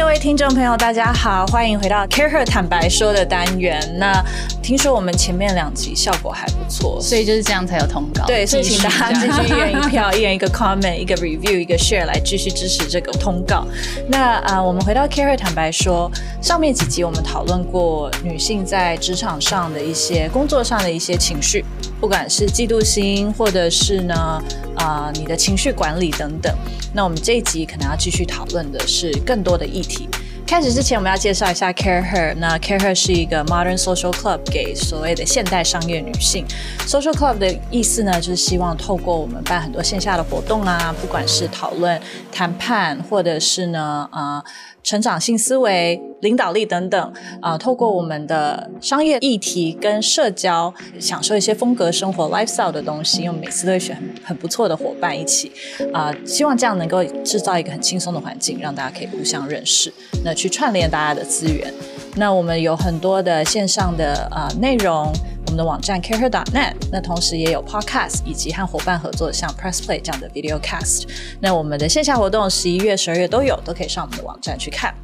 各位听众朋友，大家好，欢迎回到 Care Her 坦白说的单元。那听说我们前面两集效果还不错，所以就是这样才有通告。对，所以请大家继续一人一票，一人一个 comment，一个 review，一个 share 来继续支持这个通告。那啊、呃，我们回到 Care Her 坦白说，上面几集我们讨论过女性在职场上的一些工作上的一些情绪，不管是嫉妒心，或者是呢啊、你的情绪管理等等。那我们这一集可能要继续讨论的是更多的议题。开始之前，我们要介绍一下 Care Her。那 Care Her 是一个 Modern Social Club，给所谓的现代商业女性。Social Club 的意思呢，就是希望透过我们办很多线下的活动啊，不管是讨论、谈判，或者是呢，啊、成长性思维、领导力等等，啊、透过我们的商业议题跟社交，享受一些风格生活 lifestyle 的东西。因为每次都会选很不错的伙伴一起，啊、希望这样能够制造一个很轻松的环境，让大家可以互相认识，那去串联大家的资源。那我们有很多的线上的啊、内容。我们的网站 careher.net，那同时也有 podcast，以及和伙伴合作像 Press Play 这样的 video cast。那我们的线下活动十一月、十二月都有，都可以上我们的网站去看。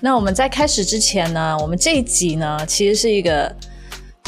那我们在开始之前呢，我们这一集呢，其实是一个。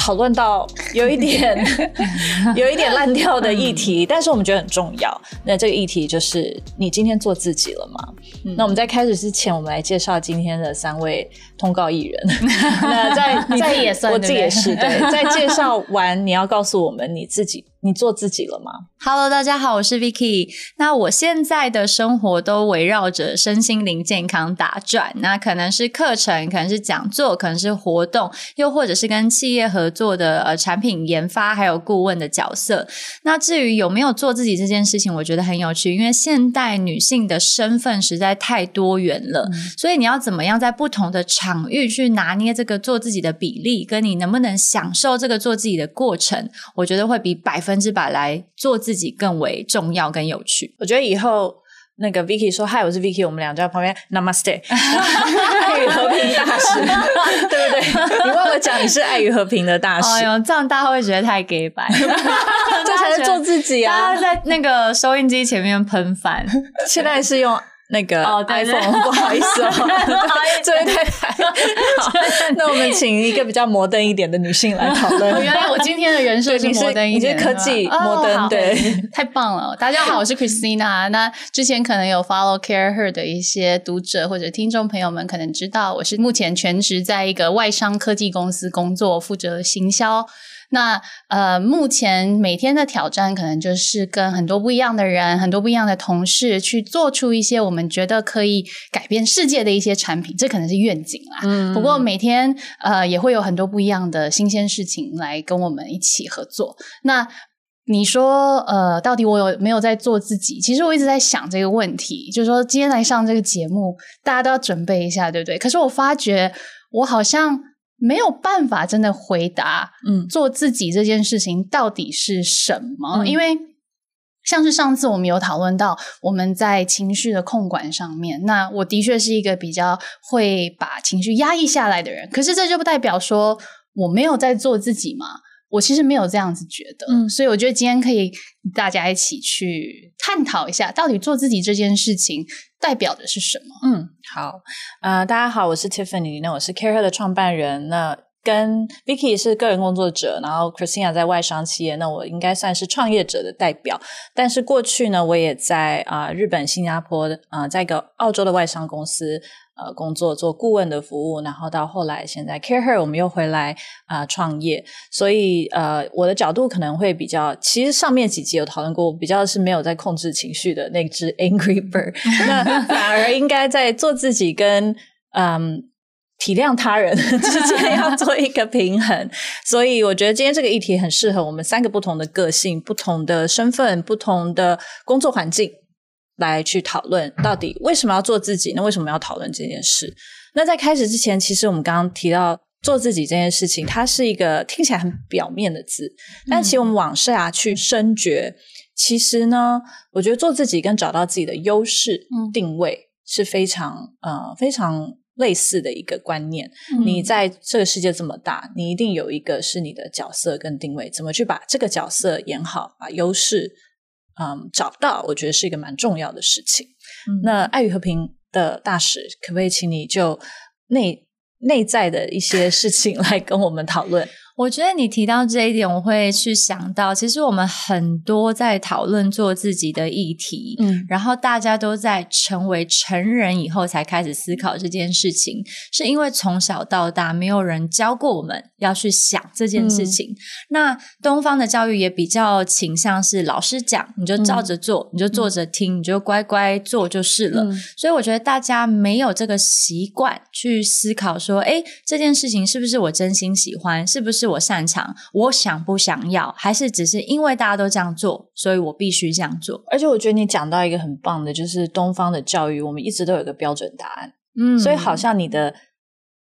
讨论到有一点 有一点烂掉的议题，但是我们觉得很重要。那这个议题就是你今天做自己了吗？嗯、那我们在开始之前，我们来介绍今天的三位通告艺人。那在在也算，我自己也是对。在介绍完，你要告诉我们你自己。你做自己了吗？Hello，大家好，我是 Vicky。那我现在的生活都围绕着身心灵健康打转。那可能是课程，可能是讲座，可能是活动，又或者是跟企业合作的呃产品研发，还有顾问的角色。那至于有没有做自己这件事情，我觉得很有趣，因为现代女性的身份实在太多元了，嗯、所以你要怎么样在不同的场域去拿捏这个做自己的比例，跟你能不能享受这个做自己的过程，我觉得会比百分。百分之百来做自己更为重要跟有趣。我觉得以后那个 Vicky 说嗨，我是 Vicky，我们俩就在旁边 Namaste，爱与和平大使，对不对？你忘了讲你是爱与和平的大使。哎呦，这样大家会觉得太 gay 白，这才是做自己啊！大家在那个收音机前面喷饭，现在是用。那个 iPhone，不好意思哦，这位太太。好，那我们请一个比较 摩登一点的女性来讨论。原来我今天的人设是摩登一点，你是科技摩登，对，太棒了。大家好，我是 Christina。那之前可能有 follow Care Her 的一些读者或者听众朋友们，可能知道我是目前全职在一个外商科技公司工作，负责行销。那呃，目前每天的挑战可能就是跟很多不一样的人、很多不一样的同事去做出一些我们觉得可以改变世界的一些产品，这可能是愿景啦。嗯，不过每天呃也会有很多不一样的新鲜事情来跟我们一起合作。那你说呃，到底我有没有在做自己？其实我一直在想这个问题，就是说今天来上这个节目，大家都要准备一下，对不对？可是我发觉我好像。没有办法真的回答，嗯，做自己这件事情到底是什么？嗯，因为像是上次我们有讨论到，我们在情绪的控管上面，那我的确是一个比较会把情绪压抑下来的人。可是这就不代表说我没有在做自己嘛。我其实没有这样子觉得，嗯，所以我觉得今天可以大家一起去探讨一下，到底做自己这件事情代表的是什么？嗯，好，呃，大家好，我是 Tiffany，那我是 Care 的创办人，那跟 Vicky 是个人工作者，然后 Christina 在外商企业，那我应该算是创业者的代表，但是过去呢，我也在啊、日本、新加坡啊、在一个澳洲的外商公司。呃，工作做顾问的服务，然后到后来现在 Care Her，我们又回来啊、呃、创业，所以呃，我的角度可能会比较，其实上面几集有讨论过，我比较是没有在控制情绪的那只 Angry Bird，那反而应该在做自己跟嗯体谅他人 之间要做一个平衡，所以我觉得今天这个议题很适合我们三个不同的个性、不同的身份、不同的工作环境。来去讨论到底为什么要做自己？那为什么要讨论这件事？那在开始之前，其实我们刚刚提到做自己这件事情，它是一个听起来很表面的字，但其实我们往下去深掘，其实呢，我觉得做自己跟找到自己的优势定位是非常呃非常类似的一个观念。你在这个世界这么大，你一定有一个是你的角色跟定位，怎么去把这个角色演好，把优势。嗯，找到我觉得是一个蛮重要的事情。嗯、那爱与和平的大使，可不可以请你就内内在的一些事情来跟我们讨论？我觉得你提到这一点，我会去想到，其实我们很多在讨论做自己的议题，嗯，然后大家都在成为成人以后才开始思考这件事情，是因为从小到大没有人教过我们要去想这件事情。嗯、那东方的教育也比较倾向是老师讲，你就照着做，嗯、你就坐着听，你就乖乖做就是了。嗯、所以我觉得大家没有这个习惯去思考说，哎，这件事情是不是我真心喜欢，是不是？我擅长，我想不想要，还是只是因为大家都这样做，所以我必须这样做。而且我觉得你讲到一个很棒的，就是东方的教育，我们一直都有一个标准答案，嗯，所以好像你的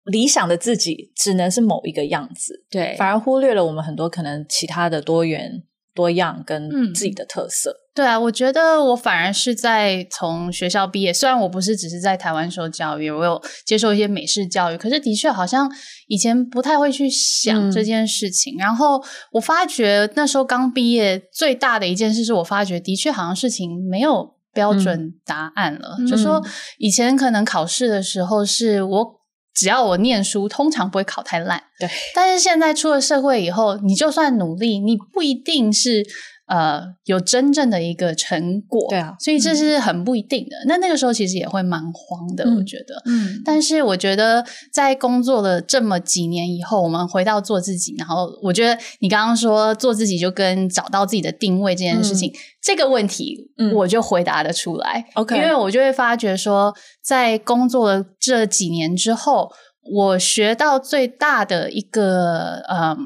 理想的自己只能是某一个样子，对，反而忽略了我们很多可能其他的多元。多样跟自己的特色。嗯，对啊，我觉得我反而是在从学校毕业，虽然我不是只是在台湾受教育，我有接受一些美式教育，可是的确好像以前不太会去想这件事情。嗯，然后我发觉那时候刚毕业，最大的一件事是我发觉的确好像事情没有标准答案了，嗯，就说以前可能考试的时候是我。只要我念书，通常不会考太烂。对，但是现在出了社会以后，你就算努力，你不一定是。呃，有真正的一个成果，对啊，所以这是很不一定的。那、嗯、那个时候其实也会蛮慌的，嗯、我觉得。嗯，但是我觉得在工作了这么几年以后，我们回到做自己，然后我觉得你刚刚说做自己就跟找到自己的定位这件事情，嗯、这个问题我就回答得出来。因为我就会发觉说，在工作了这几年之后，我学到最大的一个嗯。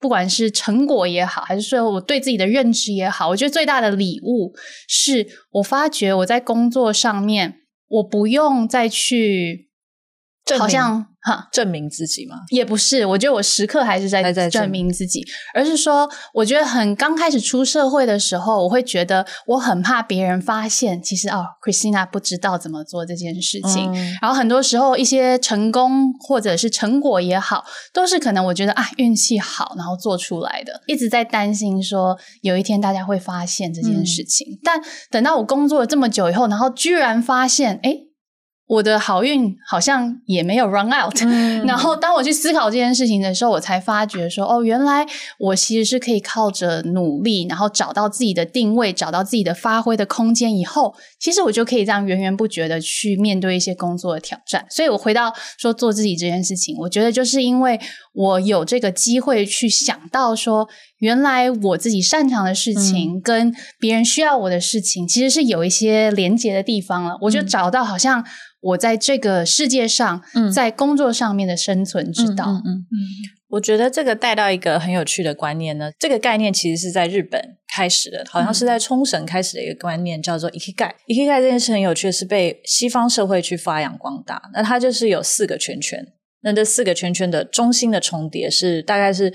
不管是成果也好，还是说我对自己的认知也好，我觉得最大的礼物是我发觉我在工作上面，我不用再去，好像。哈，证明自己吗？也不是，我觉得我时刻还是在证明自己，而是说，我觉得很刚开始出社会的时候，我会觉得我很怕别人发现，其实哦，Christina 不知道怎么做这件事情。嗯、然后很多时候，一些成功或者是成果也好，都是可能我觉得啊，运气好，然后做出来的，一直在担心说有一天大家会发现这件事情。嗯、但等到我工作了这么久以后，然后居然发现，诶我的好运好像也没有 run out，嗯，然后当我去思考这件事情的时候，我才发觉说，哦，原来我其实是可以靠着努力，然后找到自己的定位，找到自己的发挥的空间以后，其实我就可以这样源源不绝的去面对一些工作的挑战。所以我回到说做自己这件事情，我觉得就是因为我有这个机会去想到说，原来我自己擅长的事情跟别人需要我的事情，其实是有一些连接的地方了。我就找到好像。我在这个世界上，嗯、在工作上面的生存之道。嗯嗯，嗯，嗯，我觉得这个带到一个很有趣的观念呢。这个概念其实是在日本开始的，好像是在冲绳开始的一个观念，叫做 ikigai。ikigai 这件事很有趣是被西方社会去发扬光大。那它就是有四个圈圈，那这四个圈圈的中心的重叠是大概是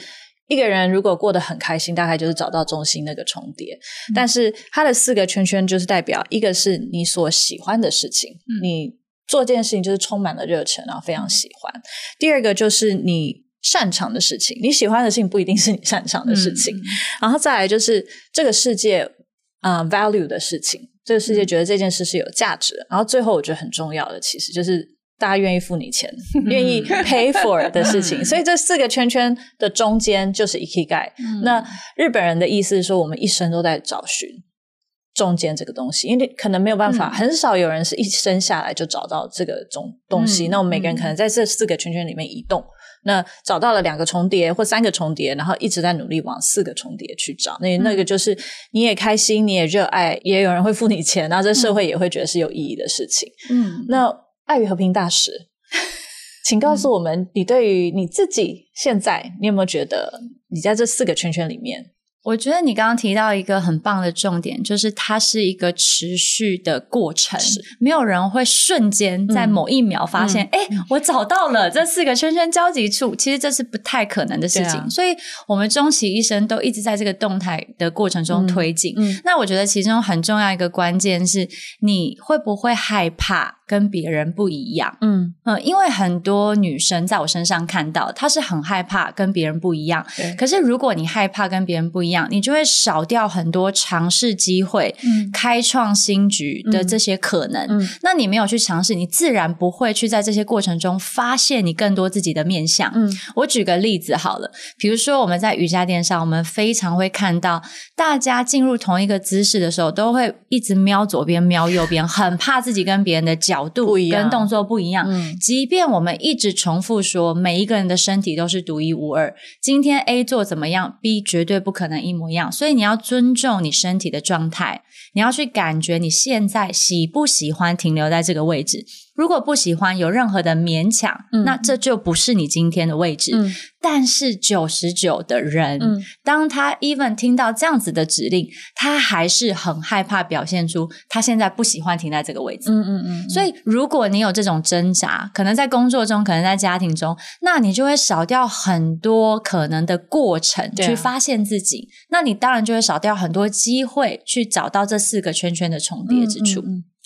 一个人如果过得很开心，大概就是找到中心那个重叠。嗯、但是它的四个圈圈就是代表一个是你所喜欢的事情，嗯、你。做这件事情就是充满了热忱，然后非常喜欢。第二个就是你擅长的事情，你喜欢的事情不一定是你擅长的事情。嗯、然后再来就是这个世界啊、呃、value 的事情，这个世界觉得这件事是有价值的。嗯、然后最后我觉得很重要的，其实就是大家愿意付你钱，愿意 pay for 的事情。所以这四个圈圈的中间就是 ikigai。嗯、那日本人的意思是说，我们一生都在找寻。中间这个东西，因为可能没有办法，嗯、很少有人是一生下来就找到这个种东西。嗯、那我们每个人可能在这四个圈圈里面移动，嗯、那找到了两个重叠或三个重叠，然后一直在努力往四个重叠去找。那那个就是你也开心，你也热爱，也有人会付你钱，然后这社会也会觉得是有意义的事情。嗯，那爱与和平大使，请告诉我们，你对于你自己现在，你有没有觉得你在这四个圈圈里面？我觉得你刚刚提到一个很棒的重点，就是它是一个持续的过程，没有人会瞬间在某一秒发现，哎、嗯，我找到了这四个圈圈交集处。其实这是不太可能的事情，啊、所以我们终其一生都一直在这个动态的过程中推进。嗯嗯、那我觉得其中很重要一个关键是，你会不会害怕跟别人不一样？嗯嗯，因为很多女生在我身上看到，她是很害怕跟别人不一样。可是如果你害怕跟别人不一样，样，你就会少掉很多尝试机会、嗯、开创新局的这些可能。嗯、那你没有去尝试，你自然不会去在这些过程中发现你更多自己的面相。嗯，我举个例子好了，比如说我们在瑜伽垫上，我们非常会看到大家进入同一个姿势的时候，都会一直瞄左边、瞄右边，很怕自己跟别人的角度跟动作不一样。嗯，即便我们一直重复说，每一个人的身体都是独一无二，今天 A 做怎么样，B 绝对不可能一模一样，所以你要尊重你身体的状态，你要去感觉你现在喜不喜欢停留在这个位置。如果不喜欢有任何的勉强，嗯、那这就不是你今天的位置。嗯、但是九十九的人，嗯、当他 even 听到这样子的指令，他还是很害怕表现出他现在不喜欢停在这个位置。嗯嗯嗯。所以，如果你有这种挣扎，可能在工作中，可能在家庭中，那你就会少掉很多可能的过程去发现自己。啊、那你当然就会少掉很多机会去找到这四个圈圈的重叠之处。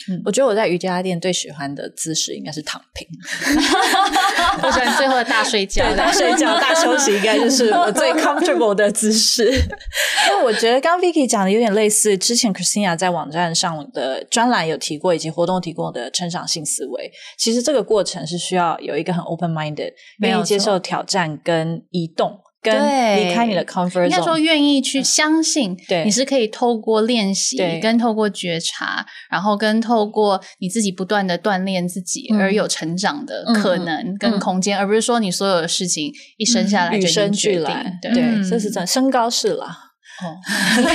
嗯我觉得我在瑜伽垫最喜欢的姿势应该是躺平。我喜欢最后的大睡觉，大睡觉、大休息，应该就是 我最 comfortable 的姿势。因为我觉得刚刚 Vicky 讲的有点类似，之前 Christina 在网站上的专栏有提过，以及活动提过的成长性思维。其实这个过程是需要有一个很 open minded，愿意接受挑战跟移动。跟离开你的 comfort zone，应该说愿意去相信，对，你是可以透过练习，跟透过觉察，然后跟透过你自己不断的锻炼自己，而有成长的可能跟空间，而不是说你所有的事情一生下来就与生俱来，对，这、嗯、是真，身高是了。哦，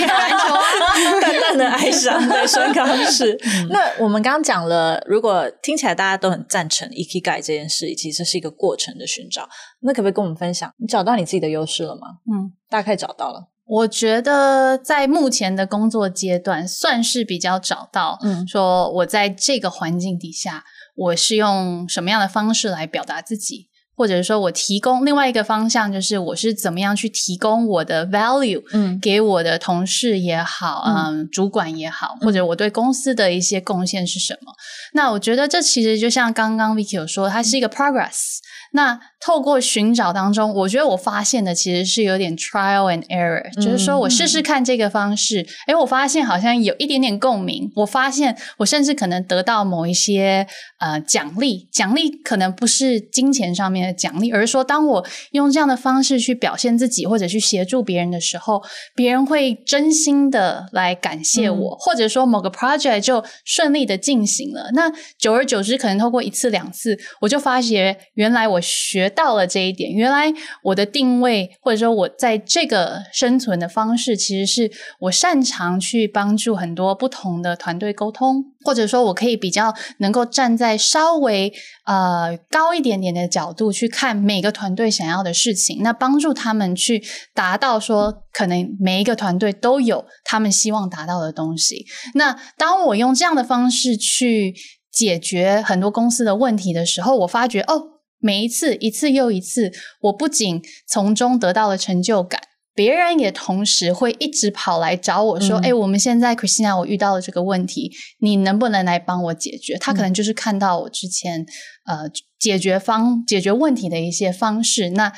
打篮球啊，淡淡的哀伤，对，身高是。嗯、那我们刚刚讲了，如果听起来大家都很赞成 eki gai 这件事，以及这是一个过程的寻找。那可不可以跟我们分享，你找到你自己的优势了吗？嗯，大概找到了。我觉得在目前的工作阶段，算是比较找到。嗯，说我在这个环境底下，我是用什么样的方式来表达自己。或者是说我提供另外一个方向，就是我是怎么样去提供我的 value，嗯，给我的同事也好，嗯，嗯，主管也好，或者我对公司的一些贡献是什么？嗯，那我觉得这其实就像刚刚 Vicky 有说，它是一个 progress。那透过寻找当中，我觉得我发现的其实是有点 trial and error，嗯，就是说我试试看这个方式，诶，我发现好像有一点点共鸣。我发现我甚至可能得到某一些呃奖励，奖励可能不是金钱上面的奖励，而是说当我用这样的方式去表现自己，或者去协助别人的时候，别人会真心的来感谢我，嗯，或者说某个 project 就顺利的进行了。那久而久之，可能透过一次两次，我就发觉原来我。学到了这一点，原来我的定位或者说我在这个生存的方式，其实是我擅长去帮助很多不同的团队沟通，或者说我可以比较能够站在稍微呃高一点点的角度去看每个团队想要的事情，那帮助他们去达到说可能每一个团队都有他们希望达到的东西。那当我用这样的方式去解决很多公司的问题的时候，我发觉哦。每一次，一次又一次，我不仅从中得到了成就感，别人也同时会一直跑来找我说：“哎、嗯，我们现在 Christina，我遇到了这个问题，你能不能来帮我解决？”他可能就是看到我之前呃解决方解决问题的一些方式，那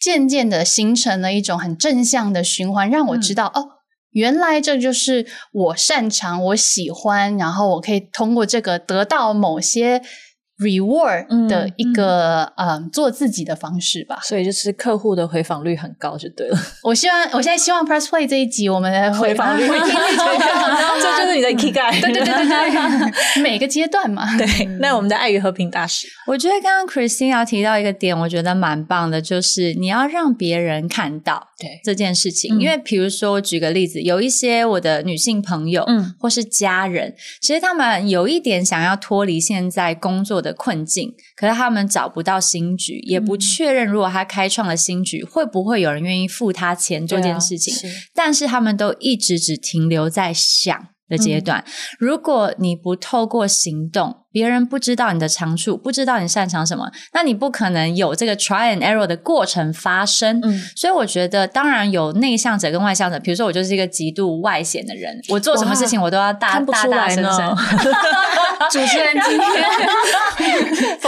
渐渐的形成了一种很正向的循环，让我知道、嗯、哦，原来这就是我擅长、我喜欢，然后我可以通过这个得到某些。Reward 的一个嗯，嗯做自己的方式吧，所以就是客户的回访率很高就对了。我希望我现在希望 Press Play 这一集我们的回访率这就是你的 Ikigai。对对对对对，每个阶段嘛。对，那我们的爱与和平大使，我觉得刚刚 Christine 要提到一个点，我觉得蛮棒的，就是你要让别人看到对这件事情。因为比如说，我举个例子，有一些我的女性朋友，嗯，或是家人，其实他们有一点想要脱离现在工作的。困境，可是他们找不到新局，也不确认如果他开创了新局，会不会有人愿意付他钱做这件事情。啊、是但是他们都一直只停留在想的阶段。嗯、如果你不透过行动，别人不知道你的长处，不知道你擅长什么，那你不可能有这个 try and error 的过程发生。嗯，所以我觉得，当然有内向者跟外向者。比如说，我就是一个极度外显的人，我做什么事情我都要大大大声声。主持人今天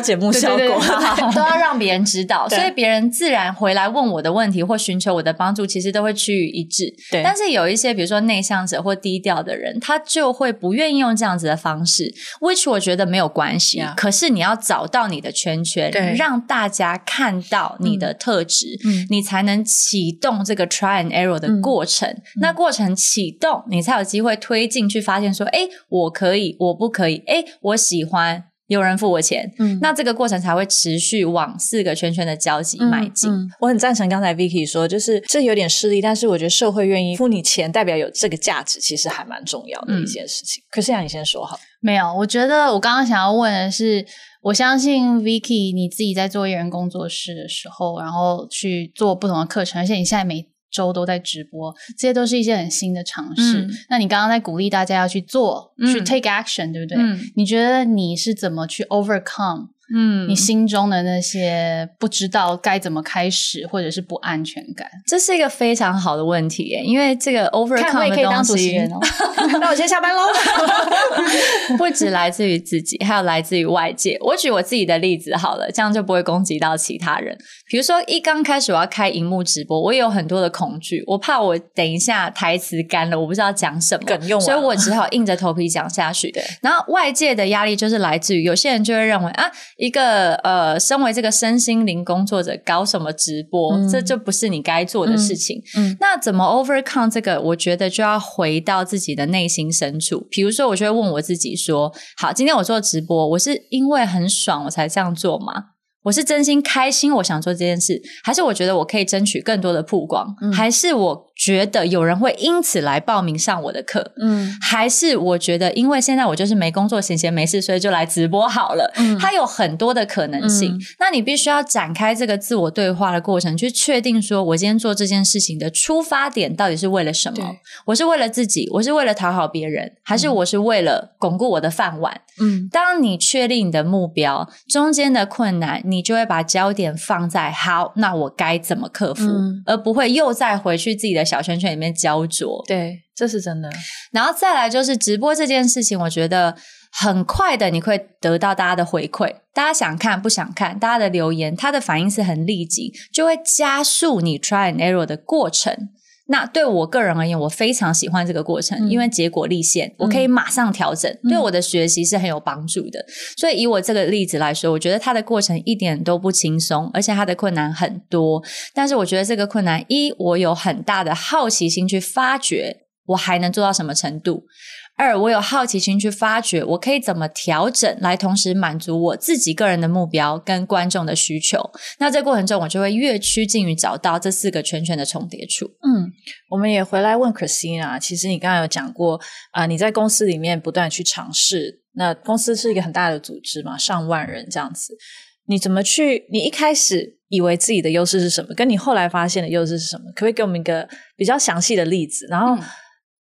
节目效果，都要让别人知道，所以别人自然回来问我的问题或寻求我的帮助，其实都会趋于一致。对，但是有一些，比如说内向者或低调的人，他就会不愿意用这样子的方式，which 我觉得没有关系。可是你要找到你的圈圈，让大家看到你的特质，嗯，你才能启动这个 try and error 的过程。嗯、那过程启动，你才有机会推进去，发现说，哎，我可以，我不可以，哎，我喜欢。有人付我钱，嗯，那这个过程才会持续往四个圈圈的交集迈进。嗯嗯、我很赞成刚才 Vicky 说，就是这有点势利，但是我觉得社会愿意付你钱，代表有这个价值，其实还蛮重要的一件事情。嗯、可是让你先说好。没有，我觉得我刚刚想要问的是，我相信 Vicky 你自己在做艺人工作室的时候，然后去做不同的课程，而且你现在每周都在直播，这些都是一些很新的尝试。嗯、那你刚刚在鼓励大家要去做，嗯、去 take action，对不对？嗯、你觉得你是怎么去 overcome？嗯，你心中的那些不知道该怎么开始，或者是不安全感，这是一个非常好的问题耶。因为这个 overcome 的东西，哦、那我先下班喽。不只来自于自己，还有来自于外界。我举我自己的例子好了，这样就不会攻击到其他人。比如说，一刚开始我要开荧幕直播，我也有很多的恐惧，我怕我等一下台词干了，我不知道讲什么，梗用，所以我只好硬着头皮讲下去。对，然后外界的压力就是来自于有些人就会认为啊。一个呃，身为这个身心灵工作者，搞什么直播，嗯、这就不是你该做的事情。嗯，嗯，那怎么 overcome 这个？我觉得就要回到自己的内心深处。比如说，我就会问我自己说：好，今天我做直播，我是因为很爽我才这样做吗？我是真心开心，我想做这件事，还是我觉得我可以争取更多的曝光，嗯、还是我觉得有人会因此来报名上我的课，嗯，还是我觉得因为现在我就是没工作，闲闲没事，所以就来直播好了。嗯，它有很多的可能性，嗯、那你必须要展开这个自我对话的过程，去确定说我今天做这件事情的出发点到底是为了什么？我是为了自己，我是为了讨好别人，还是我是为了巩固我的饭碗？嗯，当你确定你的目标，中间的困难你。你就会把焦点放在好，那我该怎么克服，嗯、而不会又再回去自己的小圈圈里面焦灼。对，这是真的。然后再来就是直播这件事情，我觉得很快的，你会得到大家的回馈，大家想看不想看，大家的留言，他的反应是很立即，就会加速你 try and error 的过程。那对我个人而言，我非常喜欢这个过程，嗯、因为结果立现，我可以马上调整，嗯、对我的学习是很有帮助的。所以以我这个例子来说，我觉得它的过程一点都不轻松，而且它的困难很多。但是我觉得这个困难，一我有很大的好奇心去发掘，我还能做到什么程度。二，我有好奇心去发掘，我可以怎么调整，来同时满足我自己个人的目标跟观众的需求。那这过程中，我就会越趋近于找到这四个圈圈的重叠处。嗯，我们也回来问 Christina，其实你刚刚有讲过啊、呃，你在公司里面不断去尝试，那公司是一个很大的组织嘛，上万人这样子，你怎么去？你一开始以为自己的优势是什么？跟你后来发现的优势是什么？可不可以给我们一个比较详细的例子？然后。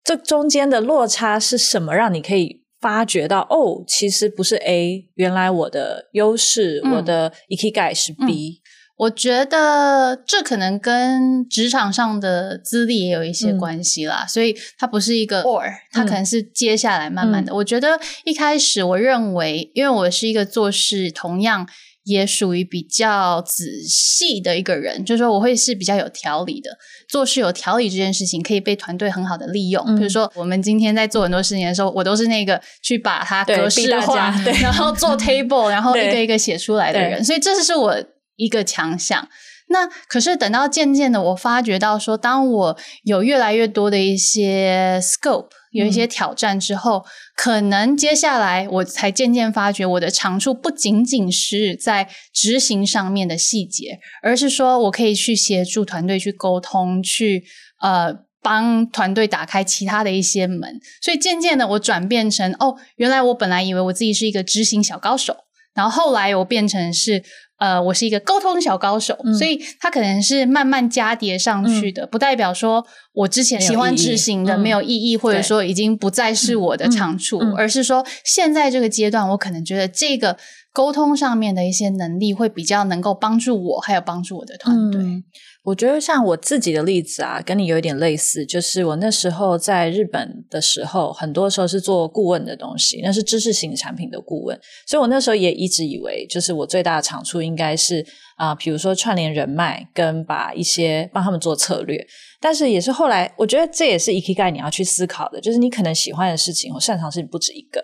嗯这中间的落差是什么？让你可以发觉到哦，其实不是 A，原来我的优势，嗯、我的 Ikigai 是 B。嗯、我觉得这可能跟职场上的资历也有一些关系啦，嗯、所以它不是一个 or，它可能是接下来慢慢的。嗯、我觉得一开始我认为，因为我是一个做事同样。也属于比较仔细的一个人，就是说我会是比较有条理的，做事有条理这件事情可以被团队很好的利用。嗯、比如说我们今天在做很多事情的时候，我都是那个去把它格式化，然后做 table，然后一个一个写出来的人，所以这是我一个强项。那可是等到渐渐的，我发觉到说，当我有越来越多的一些 scope，有一些挑战之后，嗯、可能接下来我才渐渐发觉，我的长处不仅仅是在执行上面的细节，而是说我可以去协助团队去沟通，去呃帮团队打开其他的一些门。所以渐渐的，我转变成哦，原来我本来以为我自己是一个执行小高手。然后后来我变成是呃，我是一个沟通小高手，嗯、所以它可能是慢慢加叠上去的，嗯、不代表说我之前喜欢执行的没有意义，意义嗯、或者说已经不再是我的长处，而是说现在这个阶段，我可能觉得这个沟通上面的一些能力会比较能够帮助我，还有帮助我的团队。嗯我觉得像我自己的例子啊，跟你有一点类似，就是我那时候在日本的时候，很多时候是做顾问的东西，那是知识型产品的顾问，所以我那时候也一直以为，就是我最大的长处应该是啊、呃，比如说串联人脉，跟把一些帮他们做策略。但是也是后来，我觉得这也是 Ikigai 你要去思考的，就是你可能喜欢的事情或擅长的事情不止一个。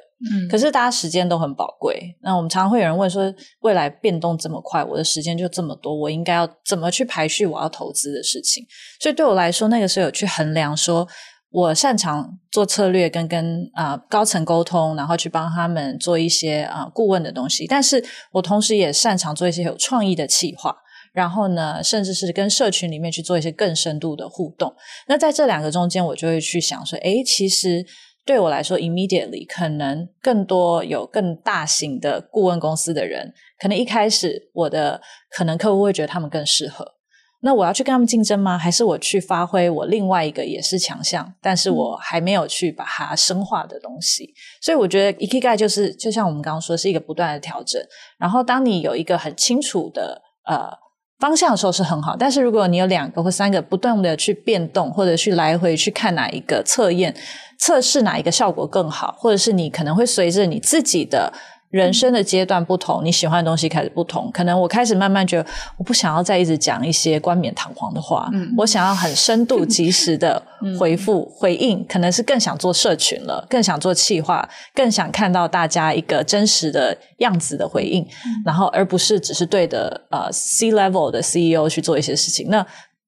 可是大家时间都很宝贵。那我们常常会有人问说，未来变动这么快，我的时间就这么多，我应该要怎么去排序我要投资的事情？所以对我来说，那个时候有去衡量说，我擅长做策略跟跟啊、高层沟通，然后去帮他们做一些啊、顾问的东西。但是我同时也擅长做一些有创意的企划，然后呢，甚至是跟社群里面去做一些更深度的互动。那在这两个中间，我就会去想说，诶，其实。对我来说，immediately 可能更多有更大型的顾问公司的人，可能一开始我的可能客户会觉得他们更适合。那我要去跟他们竞争吗？还是我去发挥我另外一个也是强项，但是我还没有去把它深化的东西？嗯、所以我觉得 e k i g a i 就是就像我们刚刚说，是一个不断的调整。然后当你有一个很清楚的呃方向的时候是很好，但是如果你有两个或三个不断的去变动，或者去来回去看哪一个测验。测试哪一个效果更好，或者是你可能会随着你自己的人生的阶段不同，你喜欢的东西开始不同。可能我开始慢慢觉得，我不想要再一直讲一些冠冕堂皇的话，嗯、我想要很深度、及时的回复、嗯、回应。可能是更想做社群了，更想做企划，更想看到大家一个真实的样子的回应，嗯、然后而不是只是对的呃 C level 的 CEO 去做一些事情。那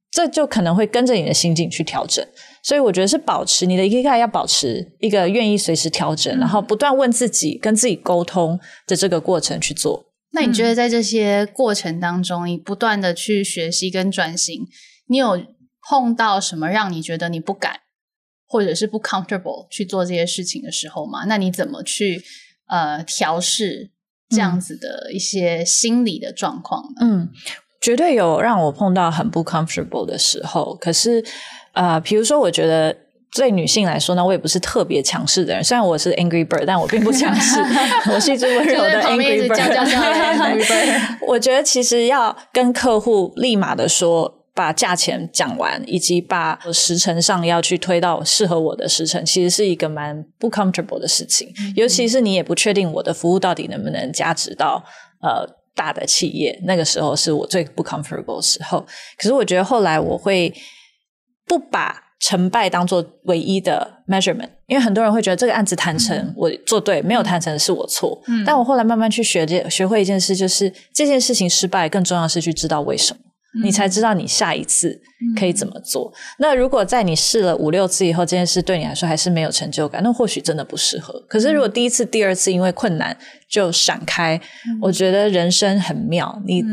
这就可能会跟着你的心境去调整。所以我觉得是保持你的 Ikigai 要保持一个愿意随时调整，嗯、然后不断问自己、跟自己沟通的这个过程去做。那你觉得在这些过程当中，你不断的去学习跟转型，你有碰到什么让你觉得你不敢或者是不 comfortable 去做这些事情的时候吗？那你怎么去呃调试这样子的一些心理的状况呢？嗯，绝对有让我碰到很不 comfortable 的时候，可是。啊，比、呃、如说，我觉得对女性来说呢，我也不是特别强势的人。虽然我是 Angry Bird，但我并不强势，我是一只温柔的 Angry Bird。我觉得其实要跟客户立马的说，把价钱讲完，以及把时程上要去推到适合我的时程，其实是一个蛮不 comfortable 的事情。嗯、尤其是你也不确定我的服务到底能不能价值到呃大的企业，那个时候是我最不 comfortable 的时候。可是我觉得后来我会。不把成败当做唯一的 measurement，因为很多人会觉得这个案子谈成，嗯、我做对，没有谈成是我错。嗯、但我后来慢慢去学这，学会一件事，就是这件事情失败，更重要的是去知道为什么，嗯、你才知道你下一次可以怎么做。嗯、那如果在你试了五六次以后，这件事对你来说还是没有成就感，那或许真的不适合。可是如果第一次、第二次因为困难就闪开，嗯、我觉得人生很妙，你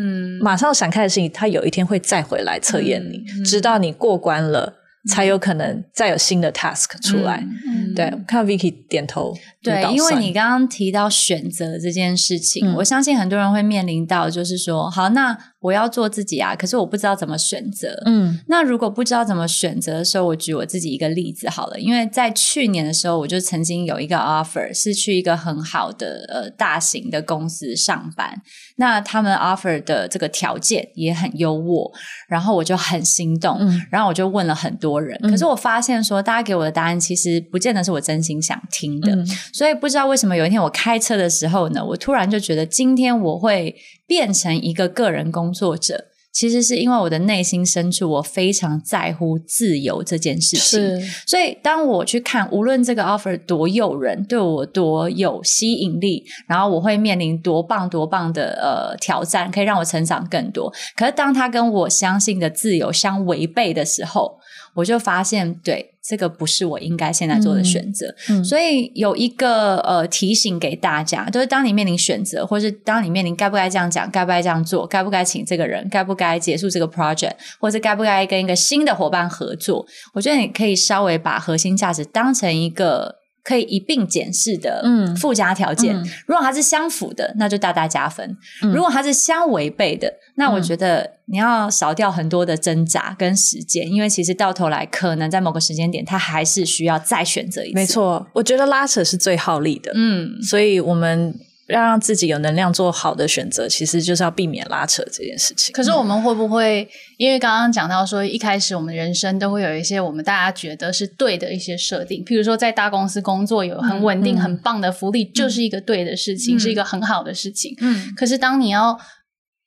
马上闪开的事情，它有一天会再回来测验你，嗯、直到你过关了。才有可能再有新的 task 出来。嗯嗯、对，看到 Vicky 点头。对，因为你刚刚提到选择这件事情，嗯、我相信很多人会面临到，就是说，好，那我要做自己啊，可是我不知道怎么选择。嗯，那如果不知道怎么选择的时候，我举我自己一个例子好了。因为在去年的时候，我就曾经有一个 offer 是去一个很好的呃大型的公司上班，那他们 offer 的这个条件也很优渥，然后我就很心动，嗯、然后我就问了很多。人，可是我发现说，大家给我的答案其实不见得是我真心想听的，嗯、所以不知道为什么有一天我开车的时候呢，我突然就觉得今天我会变成一个个人工作者，其实是因为我的内心深处我非常在乎自由这件事情。是所以当我去看，无论这个 offer 多诱人，对我多有吸引力，然后我会面临多棒多棒的呃挑战，可以让我成长更多。可是当他跟我相信的自由相违背的时候，我就发现，对，这个不是我应该现在做的选择。嗯嗯、所以有一个呃提醒给大家，就是当你面临选择，或是当你面临该不该这样讲，该不该这样做，该不该请这个人，该不该结束这个 project，或是该不该跟一个新的伙伴合作，我觉得你可以稍微把核心价值当成一个可以一并检视的附加条件。嗯嗯、如果它是相符的，那就大大加分；嗯、如果它是相违背的，那我觉得你要少掉很多的挣扎跟时间，因为其实到头来可能在某个时间点，它还是需要再选择一次。没错，我觉得拉扯是最耗力的。嗯，所以我们。要让自己有能量做好的选择，其实就是要避免拉扯这件事情。可是我们会不会，因为刚刚讲到说，一开始我们人生都会有一些我们大家觉得是对的一些设定，譬如说在大公司工作有很稳定、嗯、很棒的福利，嗯、就是一个对的事情，嗯、是一个很好的事情。嗯。可是当你要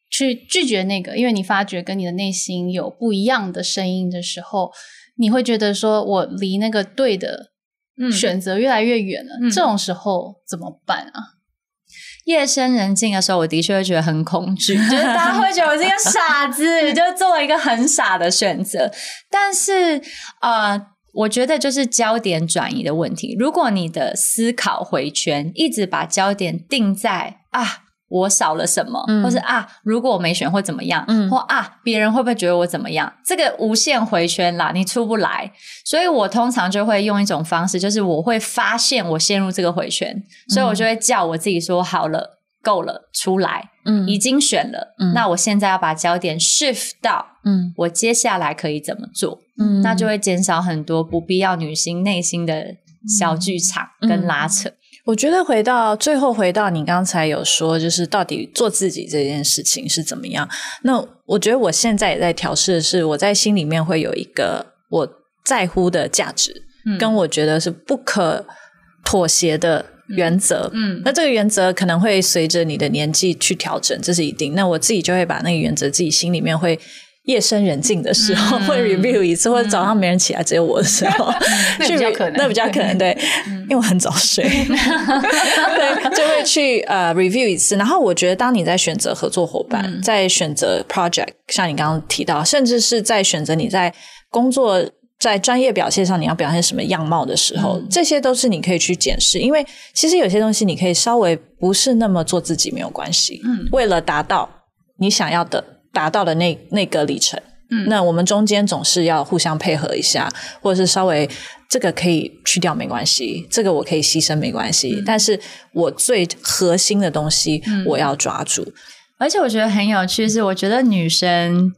去拒绝那个，因为你发觉跟你的内心有不一样的声音的时候，你会觉得说我离那个对的选择越来越远了。嗯、这种时候怎么办啊？夜深人静的时候，我的确会觉得很恐惧，就是大家会觉得我是一个傻子，就做了一个很傻的选择。但是，呃，我觉得就是焦点转移的问题。如果你的思考回圈一直把焦点定在啊。我少了什么，嗯、或是啊，如果我没选会怎么样，嗯、或啊，别人会不会觉得我怎么样？这个无限回圈啦，你出不来。所以我通常就会用一种方式，就是我会发现我陷入这个回圈，所以我就会叫我自己说：“好了，够了，出来。”嗯，已经选了，嗯，那我现在要把焦点 shift 到，嗯，我接下来可以怎么做？嗯，那就会减少很多不必要女性内心的小剧场跟拉扯。嗯我觉得回到最后，回到你刚才有说，就是到底做自己这件事情是怎么样？那我觉得我现在也在调试的是，我在心里面会有一个我在乎的价值，嗯，跟我觉得是不可妥协的原则，嗯，那这个原则可能会随着你的年纪去调整，这是一定。那我自己就会把那个原则，自己心里面会。夜深人静的时候会 review 一次，或者早上没人起来只有我的时候，那比较可能，那比较可能对，因为我很早睡，对，就会去呃 review 一次。然后我觉得，当你在选择合作伙伴，在选择 project，像你刚刚提到，甚至是在选择你在工作在专业表现上你要表现什么样貌的时候，这些都是你可以去检视。因为其实有些东西你可以稍微不是那么做自己没有关系，嗯，为了达到你想要的。达到的那那个里程，嗯，那我们中间总是要互相配合一下，或者是稍微这个可以去掉没关系，这个我可以牺牲没关系，嗯，但是我最核心的东西我要抓住，嗯，而且我觉得很有趣是，我觉得女生。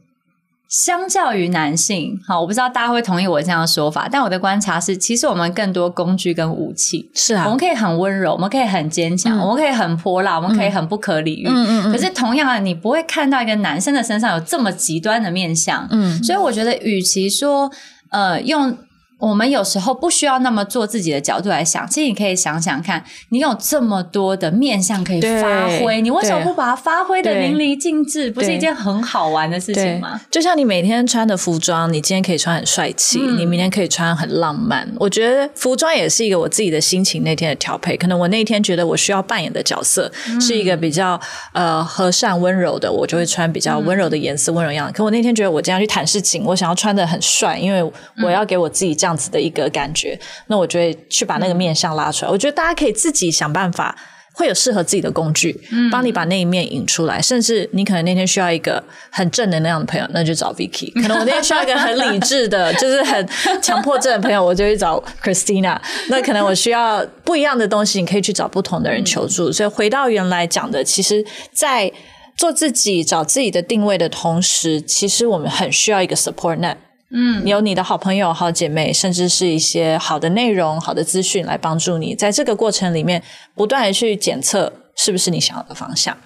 相较于男性，好，我不知道大家会同意我这样的说法，但我的观察是，其实我们更多工具跟武器，是啊，我们可以很温柔，我们可以很坚强，嗯、我们可以很泼辣，我们可以很不可理喻。嗯嗯嗯。可是同样的，你不会看到一个男生的身上有这么极端的面相。嗯。所以我觉得，与其说，呃，用。我们有时候不需要那么做自己的角度来想，其实你可以想想看，你有这么多的面向可以发挥，你为什么不把它发挥的淋漓尽致？不是一件很好玩的事情吗？就像你每天穿的服装，你今天可以穿很帅气，嗯、你明天可以穿很浪漫。我觉得服装也是一个我自己的心情那天的调配。可能我那一天觉得我需要扮演的角色是一个比较呃和善温柔的，我就会穿比较温柔的颜色、温柔样子。可我那天觉得我今天要去谈事情，我想要穿的很帅，因为我要给我自己这样子的一个感觉，那我就会去把那个面相拉出来。嗯、我觉得大家可以自己想办法，会有适合自己的工具，嗯、帮你把那一面引出来。甚至你可能那天需要一个很正能量的朋友，那就找 Vicky。可能我那天需要一个很理智的，就是很强迫症的朋友，我就去找 Christina。那可能我需要不一样的东西，你可以去找不同的人求助。嗯、所以回到原来讲的，其实，在做自己、找自己的定位的同时，其实我们很需要一个 support net。嗯，你有你的好朋友、好姐妹，甚至是一些好的内容、好的资讯来帮助你，在这个过程里面不断的去检测是不是你想要的方向。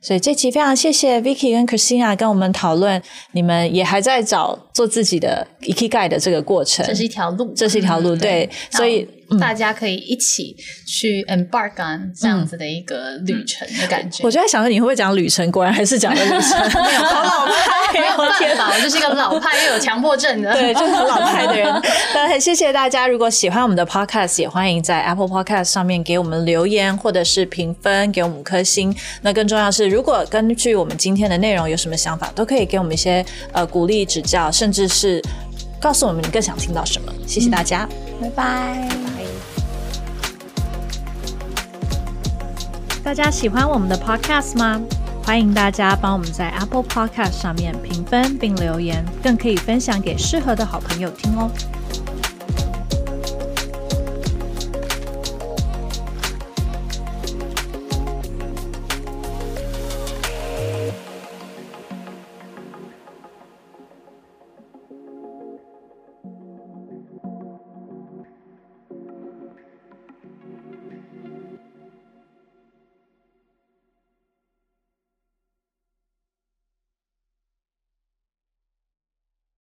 所以这期非常谢谢 Vicky 跟 Christina 跟我们讨论，你们也还在找做自己的 Ikigai 的这个过程，这是一条路，这是一条路，嗯、对，所以。大家可以一起去 embark on 这样子的一个旅程的感觉。我就在想说，你会不会讲旅程？果然还是讲的旅程。没有，好老派，没有办法，我就是一个老派又有强迫症的，对，就是很老派的人。那很谢谢大家，如果喜欢我们的 podcast，也欢迎在 Apple Podcast 上面给我们留言，或者是评分，给我们五颗星。那更重要是，如果根据我们今天的内容有什么想法，都可以给我们一些呃鼓励、指教，甚至是告诉我们你更想听到什么。谢谢大家，拜拜。大家喜欢我们的 Podcast 吗？欢迎大家帮我们在 Apple Podcast 上面评分并留言，更可以分享给适合的好朋友听哦。